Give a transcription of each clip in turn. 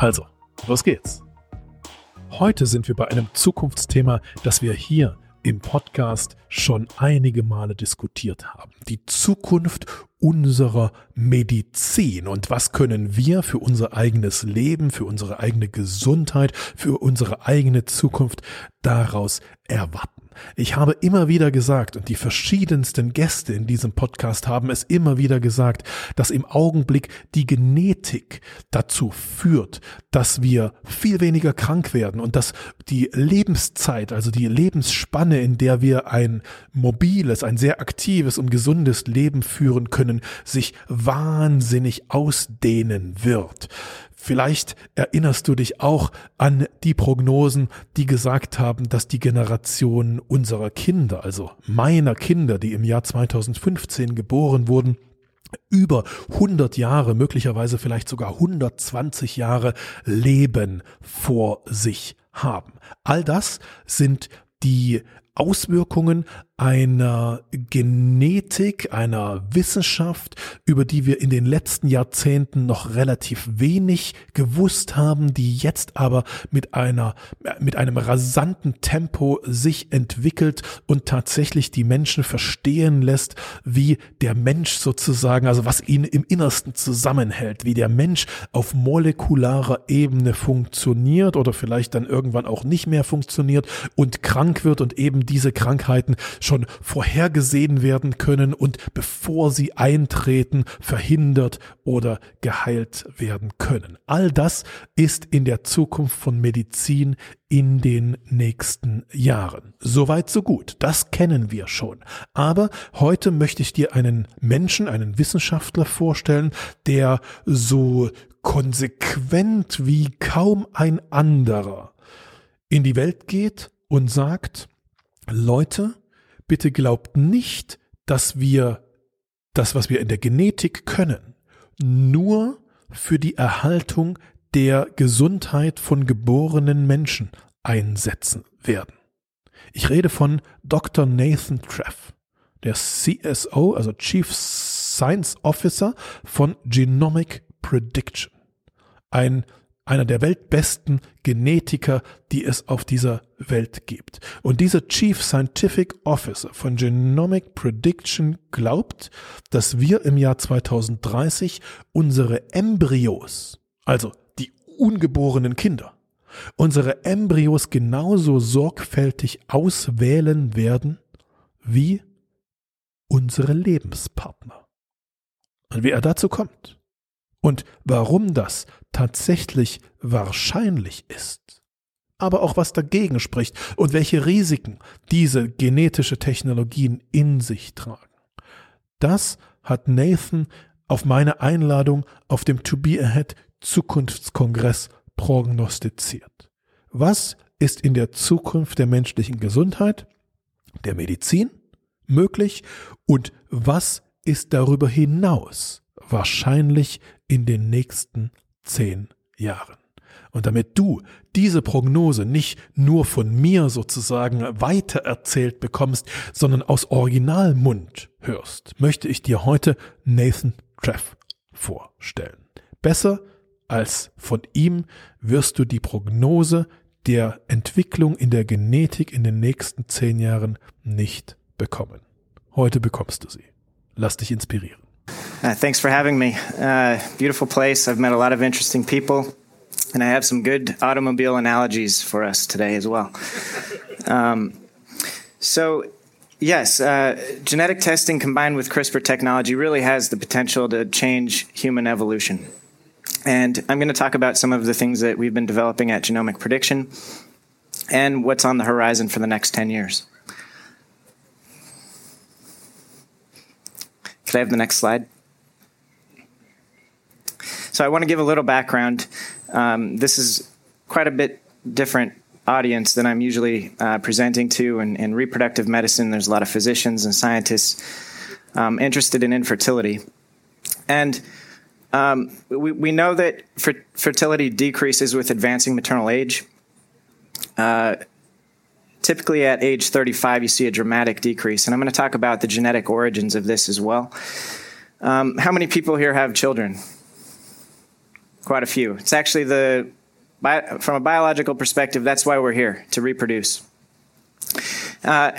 Also, los geht's. Heute sind wir bei einem Zukunftsthema, das wir hier im Podcast schon einige Male diskutiert haben. Die Zukunft unserer Medizin und was können wir für unser eigenes Leben, für unsere eigene Gesundheit, für unsere eigene Zukunft daraus erwarten. Ich habe immer wieder gesagt, und die verschiedensten Gäste in diesem Podcast haben es immer wieder gesagt, dass im Augenblick die Genetik dazu führt, dass wir viel weniger krank werden und dass die Lebenszeit, also die Lebensspanne, in der wir ein mobiles, ein sehr aktives und gesundes Leben führen können, sich wahnsinnig ausdehnen wird. Vielleicht erinnerst du dich auch an die Prognosen, die gesagt haben, dass die Generation unserer Kinder, also meiner Kinder, die im Jahr 2015 geboren wurden, über 100 Jahre, möglicherweise vielleicht sogar 120 Jahre Leben vor sich haben. All das sind die Auswirkungen einer Genetik, einer Wissenschaft, über die wir in den letzten Jahrzehnten noch relativ wenig gewusst haben, die jetzt aber mit einer, mit einem rasanten Tempo sich entwickelt und tatsächlich die Menschen verstehen lässt, wie der Mensch sozusagen, also was ihn im Innersten zusammenhält, wie der Mensch auf molekularer Ebene funktioniert oder vielleicht dann irgendwann auch nicht mehr funktioniert und krank wird und eben diese Krankheiten schon vorhergesehen werden können und bevor sie eintreten, verhindert oder geheilt werden können. All das ist in der Zukunft von Medizin in den nächsten Jahren. Soweit, so gut. Das kennen wir schon. Aber heute möchte ich dir einen Menschen, einen Wissenschaftler vorstellen, der so konsequent wie kaum ein anderer in die Welt geht und sagt, Leute, bitte glaubt nicht, dass wir das, was wir in der Genetik können, nur für die Erhaltung der Gesundheit von geborenen Menschen einsetzen werden. Ich rede von Dr. Nathan Treff, der CSO, also Chief Science Officer von Genomic Prediction. Ein einer der weltbesten Genetiker, die es auf dieser Welt gibt. Und dieser Chief Scientific Officer von Genomic Prediction glaubt, dass wir im Jahr 2030 unsere Embryos, also die ungeborenen Kinder, unsere Embryos genauso sorgfältig auswählen werden wie unsere Lebenspartner. Und wie er dazu kommt und warum das tatsächlich wahrscheinlich ist, aber auch was dagegen spricht und welche Risiken diese genetische Technologien in sich tragen. Das hat Nathan auf meine Einladung auf dem To Be Ahead Zukunftskongress prognostiziert. Was ist in der Zukunft der menschlichen Gesundheit, der Medizin möglich und was ist darüber hinaus wahrscheinlich in den nächsten zehn Jahren. Und damit du diese Prognose nicht nur von mir sozusagen weitererzählt bekommst, sondern aus Originalmund hörst, möchte ich dir heute Nathan Treff vorstellen. Besser als von ihm wirst du die Prognose der Entwicklung in der Genetik in den nächsten zehn Jahren nicht bekommen. Heute bekommst du sie. Lass dich inspirieren. Uh, thanks for having me. Uh, beautiful place. I've met a lot of interesting people, and I have some good automobile analogies for us today as well. Um, so, yes, uh, genetic testing combined with CRISPR technology really has the potential to change human evolution. And I'm going to talk about some of the things that we've been developing at Genomic Prediction and what's on the horizon for the next 10 years. Could I have the next slide? So I want to give a little background. Um, this is quite a bit different audience than I'm usually uh, presenting to. In, in, reproductive medicine, there's a lot of physicians and scientists um, interested in infertility. And um, we, we know that fertility decreases with advancing maternal age. Uh, typically at age 35, you see a dramatic decrease. And I'm going to talk about the genetic origins of this as well. Um, how many people here have children? Quite a few. It's actually the, from a biological perspective, that's why we're here, to reproduce. Uh,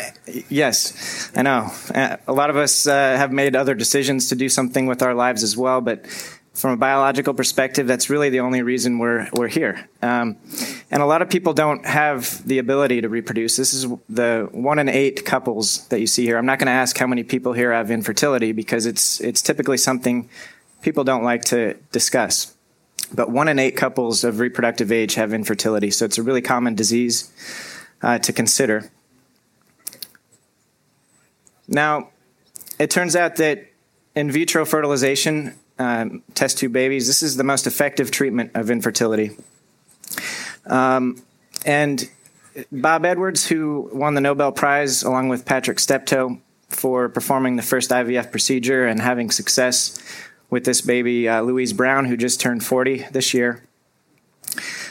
yes, I know. Uh, a lot of us uh, have made other decisions to do something with our lives as well, but from a biological perspective, that's really the only reason we're we're here. Um, and a lot of people don't have the ability to reproduce. This is the one in eight couples that you see here. I'm not going to ask how many people here have infertility because it's it's typically something people don't like to discuss. But one in eight couples of reproductive age have infertility, so it's a really common disease uh, to consider. Now, it turns out that in vitro fertilization um, test tube babies. This is the most effective treatment of infertility. Um, and Bob Edwards, who won the Nobel Prize along with Patrick Steptoe for performing the first IVF procedure and having success with this baby, uh, Louise Brown, who just turned 40 this year,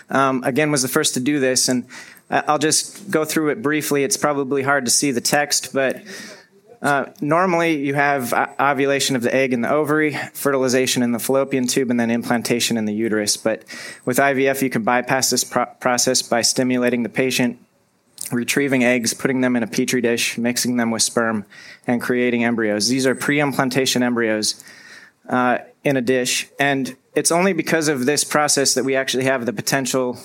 um, again was the first to do this. And I'll just go through it briefly. It's probably hard to see the text, but uh, normally, you have ovulation of the egg in the ovary, fertilization in the fallopian tube, and then implantation in the uterus. But with IVF, you can bypass this pro- process by stimulating the patient, retrieving eggs, putting them in a petri dish, mixing them with sperm, and creating embryos. These are pre implantation embryos uh, in a dish. And it's only because of this process that we actually have the potential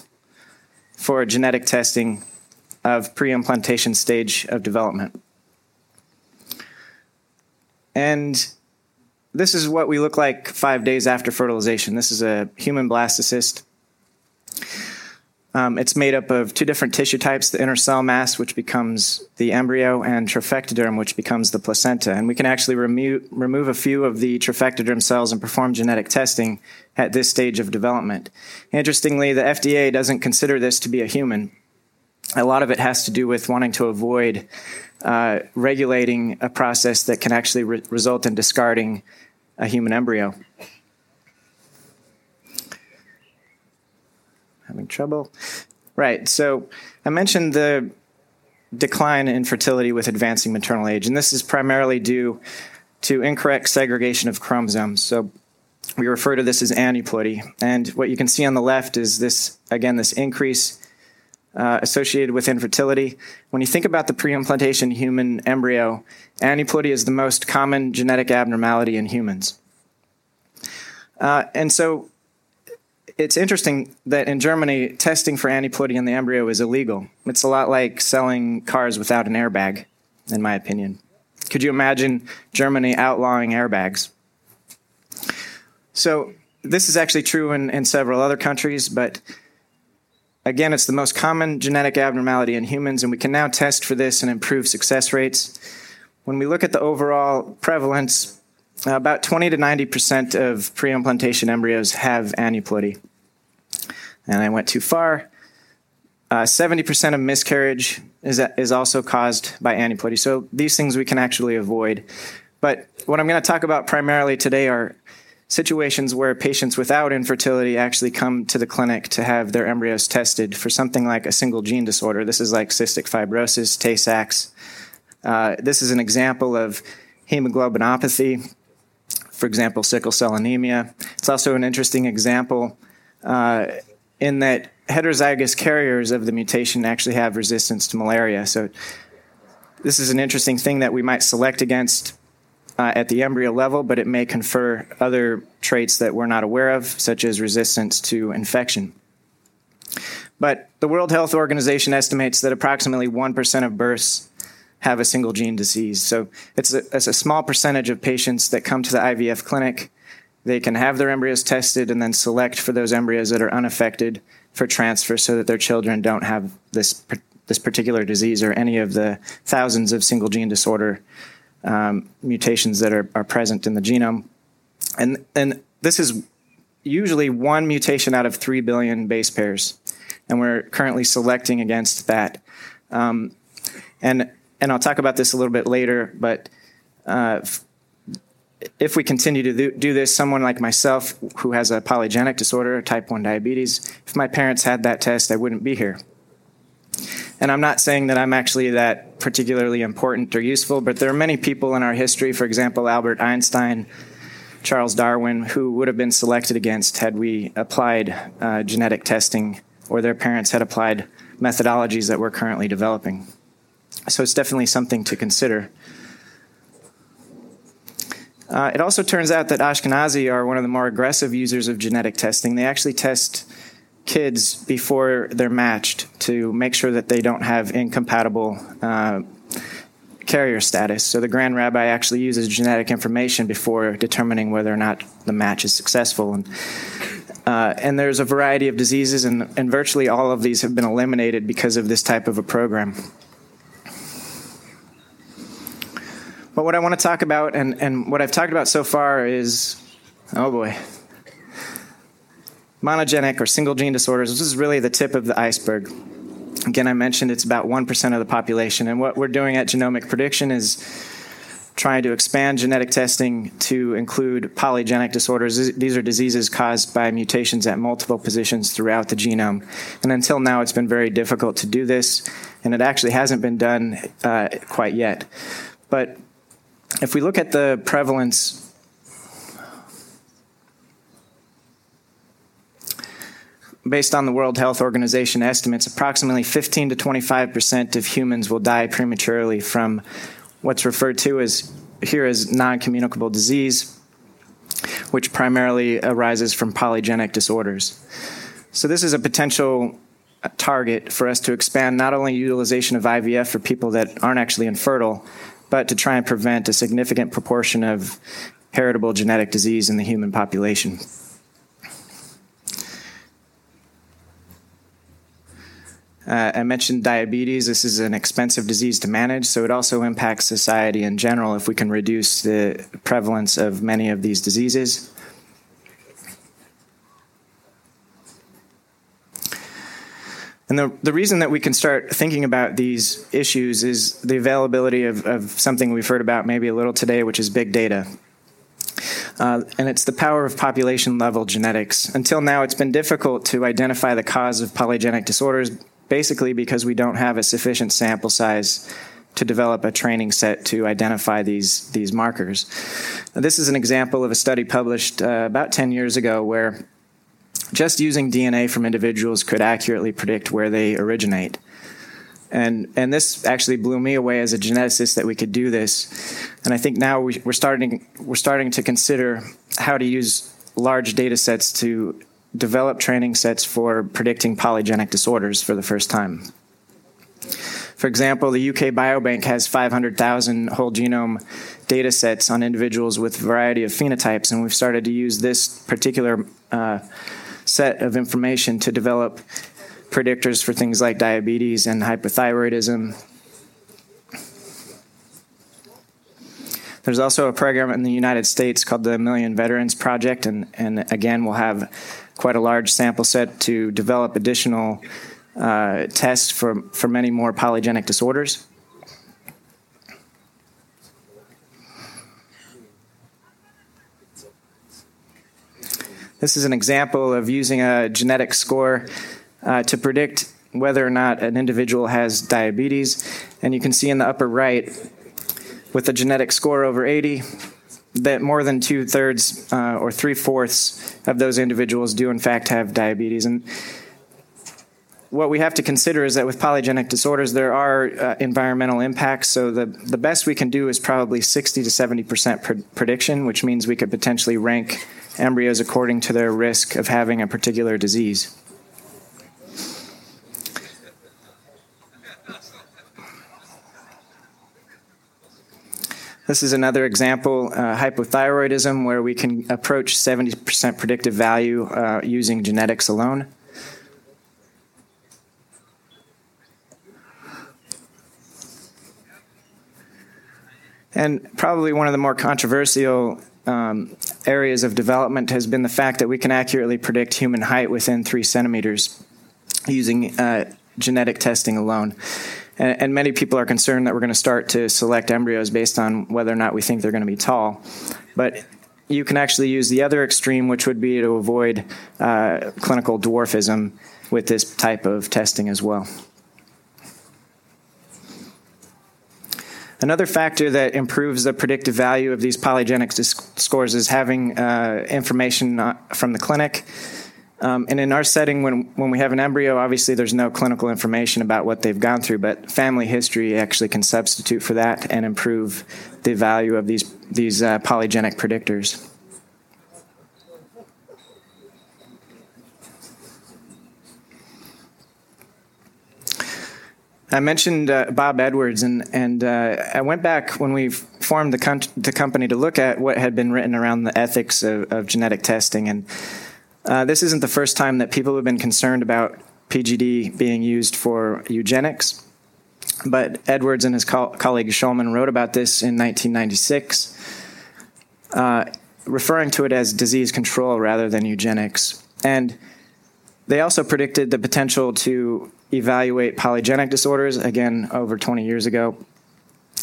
for genetic testing of pre implantation stage of development. And this is what we look like five days after fertilization. This is a human blastocyst. Um, it's made up of two different tissue types the inner cell mass, which becomes the embryo, and trophectoderm, which becomes the placenta. And we can actually remo- remove a few of the trophectoderm cells and perform genetic testing at this stage of development. Interestingly, the FDA doesn't consider this to be a human. A lot of it has to do with wanting to avoid uh, regulating a process that can actually re- result in discarding a human embryo. Having trouble? Right, so I mentioned the decline in fertility with advancing maternal age, and this is primarily due to incorrect segregation of chromosomes. So we refer to this as aneuploidy. And what you can see on the left is this, again, this increase uh, associated with infertility. When you think about the pre-implantation human embryo, aneuploidy is the most common genetic abnormality in humans. Uh, and so it's interesting that in Germany, testing for aneuploidy in the embryo is illegal. It's a lot like selling cars without an airbag, in my opinion. Could you imagine Germany outlawing airbags? So, this is actually true in, in several other countries, but Again, it's the most common genetic abnormality in humans, and we can now test for this and improve success rates. When we look at the overall prevalence, about 20 to 90% of pre implantation embryos have aneuploidy. And I went too far. Uh, 70% of miscarriage is, is also caused by aneuploidy. So these things we can actually avoid. But what I'm going to talk about primarily today are situations where patients without infertility actually come to the clinic to have their embryos tested for something like a single gene disorder. This is like cystic fibrosis, Tay Sachs. Uh, this is an example of hemoglobinopathy, for example, sickle cell anemia. It's also an interesting example uh, in that heterozygous carriers of the mutation actually have resistance to malaria. So, this is an interesting thing that we might select against uh, at the embryo level, but it may confer other traits that we're not aware of, such as resistance to infection. But the World Health Organization estimates that approximately 1% of births have a single gene disease. So it's a, it's a small percentage of patients that come to the IVF clinic. They can have their embryos tested and then select for those embryos that are unaffected for transfer so that their children don't have this, this particular disease or any of the thousands of single gene disorder um, mutations that are, are present in the genome. And, and this is usually one mutation out of 3 billion base pairs. And we're currently selecting against that. Um, and, and I'll talk about this a little bit later, but uh, if we continue to do this, someone like myself who has a polygenic disorder, type 1 diabetes, if my parents had that test, I wouldn't be here. And I'm not saying that I'm actually that particularly important or useful, but there are many people in our history, for example, Albert Einstein, Charles Darwin, who would have been selected against had we applied uh, genetic testing or their parents had applied methodologies that we're currently developing. So it's definitely something to consider. Uh, it also turns out that Ashkenazi are one of the more aggressive users of genetic testing. They actually test kids before they're matched to make sure that they don't have incompatible uh, carrier status. So the Grand Rabbi actually uses genetic information before determining whether or not the match is successful. And, uh, and there's a variety of diseases, and, and virtually all of these have been eliminated because of this type of a program. But what I want to talk about, and, and what I've talked about so far, is oh boy, monogenic or single gene disorders. This is really the tip of the iceberg. Again, I mentioned it's about 1% of the population. And what we're doing at Genomic Prediction is trying to expand genetic testing to include polygenic disorders. These are diseases caused by mutations at multiple positions throughout the genome. And until now, it's been very difficult to do this, and it actually hasn't been done uh, quite yet. But if we look at the prevalence based on the World Health Organization estimates, approximately 15 to 25 percent of humans will die prematurely from what's referred to as here as non-communicable disease, which primarily arises from polygenic disorders. So this is a potential target for us to expand not only utilization of IVF for people that aren't actually infertile, but to try and prevent a significant proportion of heritable genetic disease in the human population. Uh, I mentioned diabetes. This is an expensive disease to manage, so it also impacts society in general if we can reduce the prevalence of many of these diseases. And the, the reason that we can start thinking about these issues is the availability of, of something we've heard about maybe a little today, which is big data. Uh, and it's the power of population level genetics. Until now, it's been difficult to identify the cause of polygenic disorders, basically because we don't have a sufficient sample size to develop a training set to identify these, these markers. Now, this is an example of a study published uh, about 10 years ago where just using DNA from individuals could accurately predict where they originate. And, and this actually blew me away as a geneticist that we could do this. And I think now we, are starting, we're starting to consider how to use large data sets to develop training sets for predicting polygenic disorders for the first time. For example, the UK Biobank has 500,000 whole genome data sets on individuals with a variety of phenotypes, and we've started to use this particular uh, set of information to develop predictors for things like diabetes and hypothyroidism. There's also a program in the United States called the Million Veterans Project, and, and again, we'll have quite a large sample set to develop additional uh, tests for, for many more polygenic disorders. This is an example of using a genetic score uh, to predict whether or not an individual has diabetes. And you can see in the upper right, with a genetic score over 80, that more than two thirds uh, or three fourths of those individuals do, in fact, have diabetes. And what we have to consider is that with polygenic disorders, there are uh, environmental impacts. So the, the best we can do is probably 60 to 70% pr- prediction, which means we could potentially rank embryos according to their risk of having a particular disease. This is another example, uh, hypothyroidism, where we can approach 70% predictive value uh, using genetics alone. And probably one of the more controversial um, areas of development has been the fact that we can accurately predict human height within three centimeters using uh, genetic testing alone. And, and, many people are concerned that we're going to start to select embryos based on whether or not we think they're going to be tall. But you can actually use the other extreme, which would be to avoid uh, clinical dwarfism with this type of testing as well. Another factor that improves the predictive value of these polygenic scores is having uh, information uh, from the clinic. Um, and in our setting, when, when we have an embryo, obviously there's no clinical information about what they've gone through, but family history actually can substitute for that and improve the value of these, these uh, polygenic predictors. I mentioned uh, Bob Edwards, and and uh, I went back when we formed the, the company to look at what had been written around the ethics of, of genetic testing, and uh, this isn't the first time that people have been concerned about PGD being used for eugenics. But Edwards and his co- colleague Shulman wrote about this in 1996, uh, referring to it as disease control rather than eugenics, and they also predicted the potential to evaluate polygenic disorders, again, over 20 years ago,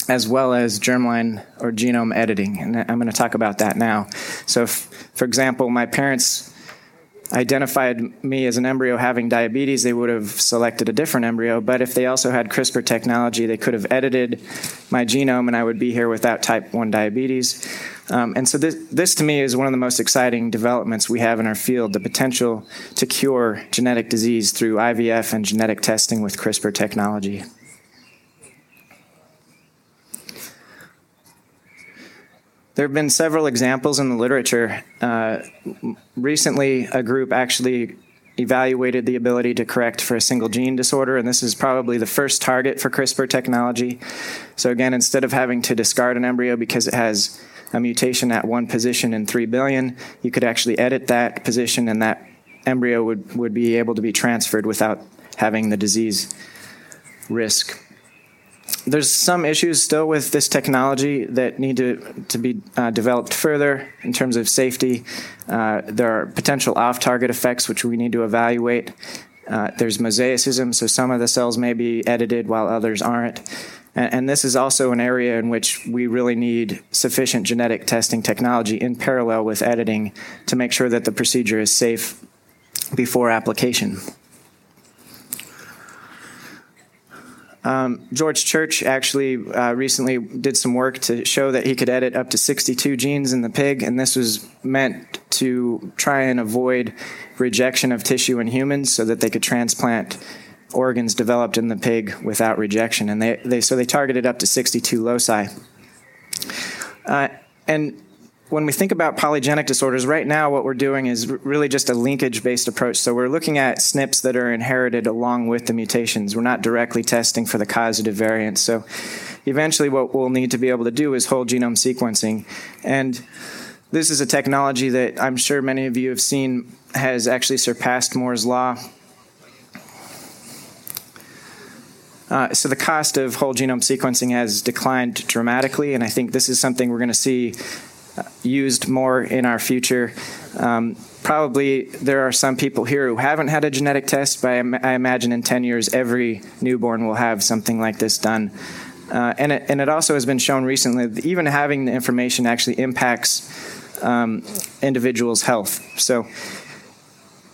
as well as germline or genome editing. And I'm going to talk about that now. So, if, for example, my parents identified me as an embryo having diabetes, they would have selected a different embryo. But if they also had CRISPR technology, they could have edited my genome and I would be here without type 1 diabetes. Um, and so, this, this to me is one of the most exciting developments we have in our field the potential to cure genetic disease through IVF and genetic testing with CRISPR technology. There have been several examples in the literature. Uh, recently, a group actually evaluated the ability to correct for a single gene disorder, and this is probably the first target for CRISPR technology. So, again, instead of having to discard an embryo because it has a mutation at one position in 3 billion, you could actually edit that position, and that embryo would, would be able to be transferred without having the disease risk there's some issues still with this technology that need to, to be uh, developed further in terms of safety. Uh, there are potential off target effects which we need to evaluate. Uh, there's mosaicism, so some of the cells may be edited while others aren't. And, and this is also an area in which we really need sufficient genetic testing technology in parallel with editing to make sure that the procedure is safe before application. Um, George Church actually uh, recently did some work to show that he could edit up to 62 genes in the pig, and this was meant to try and avoid rejection of tissue in humans so that they could transplant organs developed in the pig without rejection. And they, they so they targeted up to 62 loci. Uh, and when we think about polygenic disorders, right now what we're doing is really just a linkage based approach. So we're looking at SNPs that are inherited along with the mutations. We're not directly testing for the causative variants. So eventually, what we'll need to be able to do is whole genome sequencing. And this is a technology that I'm sure many of you have seen has actually surpassed Moore's Law. Uh, so the cost of whole genome sequencing has declined dramatically, and I think this is something we're going to see used more in our future. Um, probably there are some people here who haven't had a genetic test, but I, I imagine in 10 years every newborn will have something like this done. Uh, and, it, and it also has been shown recently that even having the information actually impacts um, individuals' health. So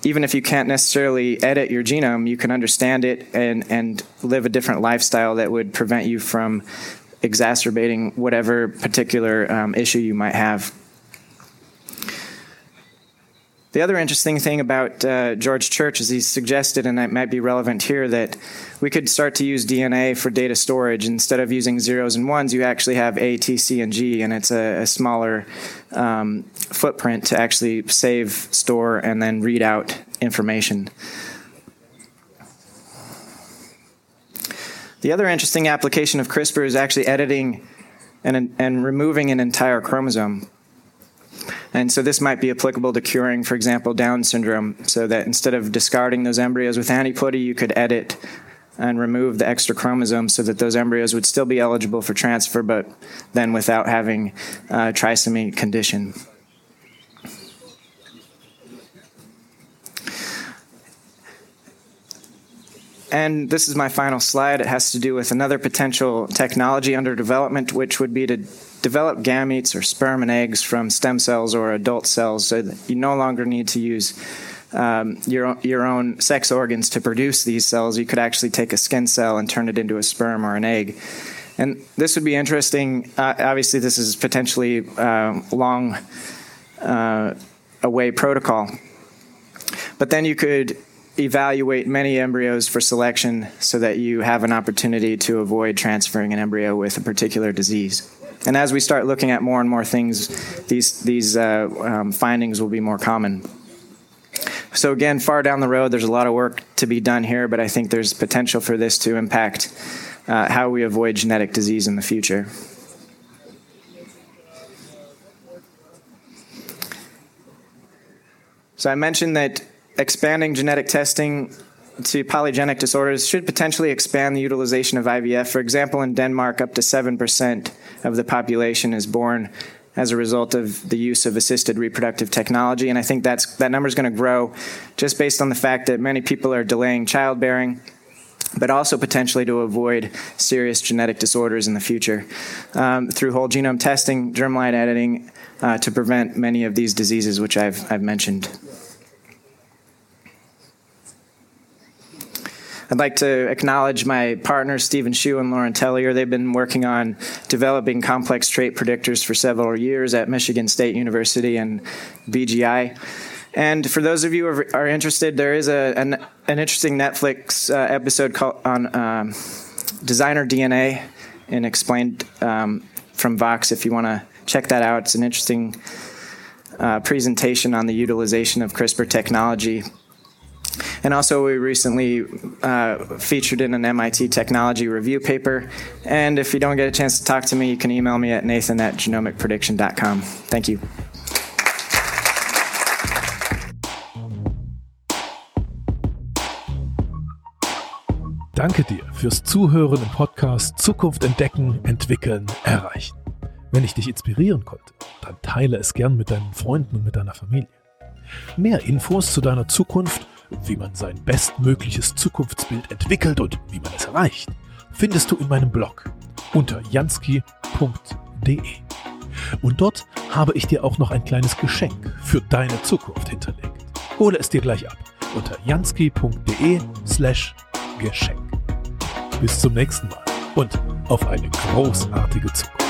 even if you can't necessarily edit your genome, you can understand it and, and live a different lifestyle that would prevent you from exacerbating whatever particular um, issue you might have. The other interesting thing about uh, George Church is he suggested, and it might be relevant here, that we could start to use DNA for data storage. Instead of using zeros and ones, you actually have A, T, C, and G, and it's a, a smaller um, footprint to actually save, store, and then read out information. The other interesting application of CRISPR is actually editing and, and removing an entire chromosome. And so this might be applicable to curing, for example, Down syndrome, so that instead of discarding those embryos with aneuploidy, you could edit and remove the extra chromosomes so that those embryos would still be eligible for transfer, but then without having a trisomy condition. And this is my final slide. It has to do with another potential technology under development, which would be to develop gametes or sperm and eggs from stem cells or adult cells so that you no longer need to use um, your, your own sex organs to produce these cells. You could actually take a skin cell and turn it into a sperm or an egg. And this would be interesting. Uh, obviously, this is potentially uh, long uh, away protocol. But then you could evaluate many embryos for selection so that you have an opportunity to avoid transferring an embryo with a particular disease. And as we start looking at more and more things, these, these uh, um, findings will be more common. So, again, far down the road, there's a lot of work to be done here, but I think there's potential for this to impact uh, how we avoid genetic disease in the future. So, I mentioned that expanding genetic testing to polygenic disorders should potentially expand the utilization of IVF. For example, in Denmark, up to 7% of the population is born as a result of the use of assisted reproductive technology. And I think that's, that number is going to grow just based on the fact that many people are delaying childbearing, but also potentially to avoid serious genetic disorders in the future um, through whole genome testing, germline editing, uh, to prevent many of these diseases, which I've, I've mentioned. I'd like to acknowledge my partners, Stephen Hsu and Laurent Tellier. They've been working on developing complex trait predictors for several years at Michigan State University and BGI. And for those of you who are interested, there is a, an, an interesting Netflix uh, episode called, on um, designer DNA and explained um, from Vox if you want to check that out. It's an interesting uh, presentation on the utilization of CRISPR technology and also, we recently uh, featured in an MIT technology review paper. And if you don't get a chance to talk to me, you can email me at nathan at genomicprediction.com. Thank you. Danke dir fürs Zuhören im Podcast Zukunft entdecken, entwickeln, erreichen. Wenn ich dich inspirieren konnte, dann teile es gern mit deinen Freunden und mit deiner Familie. Mehr Infos zu deiner Zukunft wie man sein bestmögliches Zukunftsbild entwickelt und wie man es erreicht, findest du in meinem Blog unter jansky.de. Und dort habe ich dir auch noch ein kleines Geschenk für deine Zukunft hinterlegt. Hole es dir gleich ab unter jansky.de slash Geschenk. Bis zum nächsten Mal und auf eine großartige Zukunft.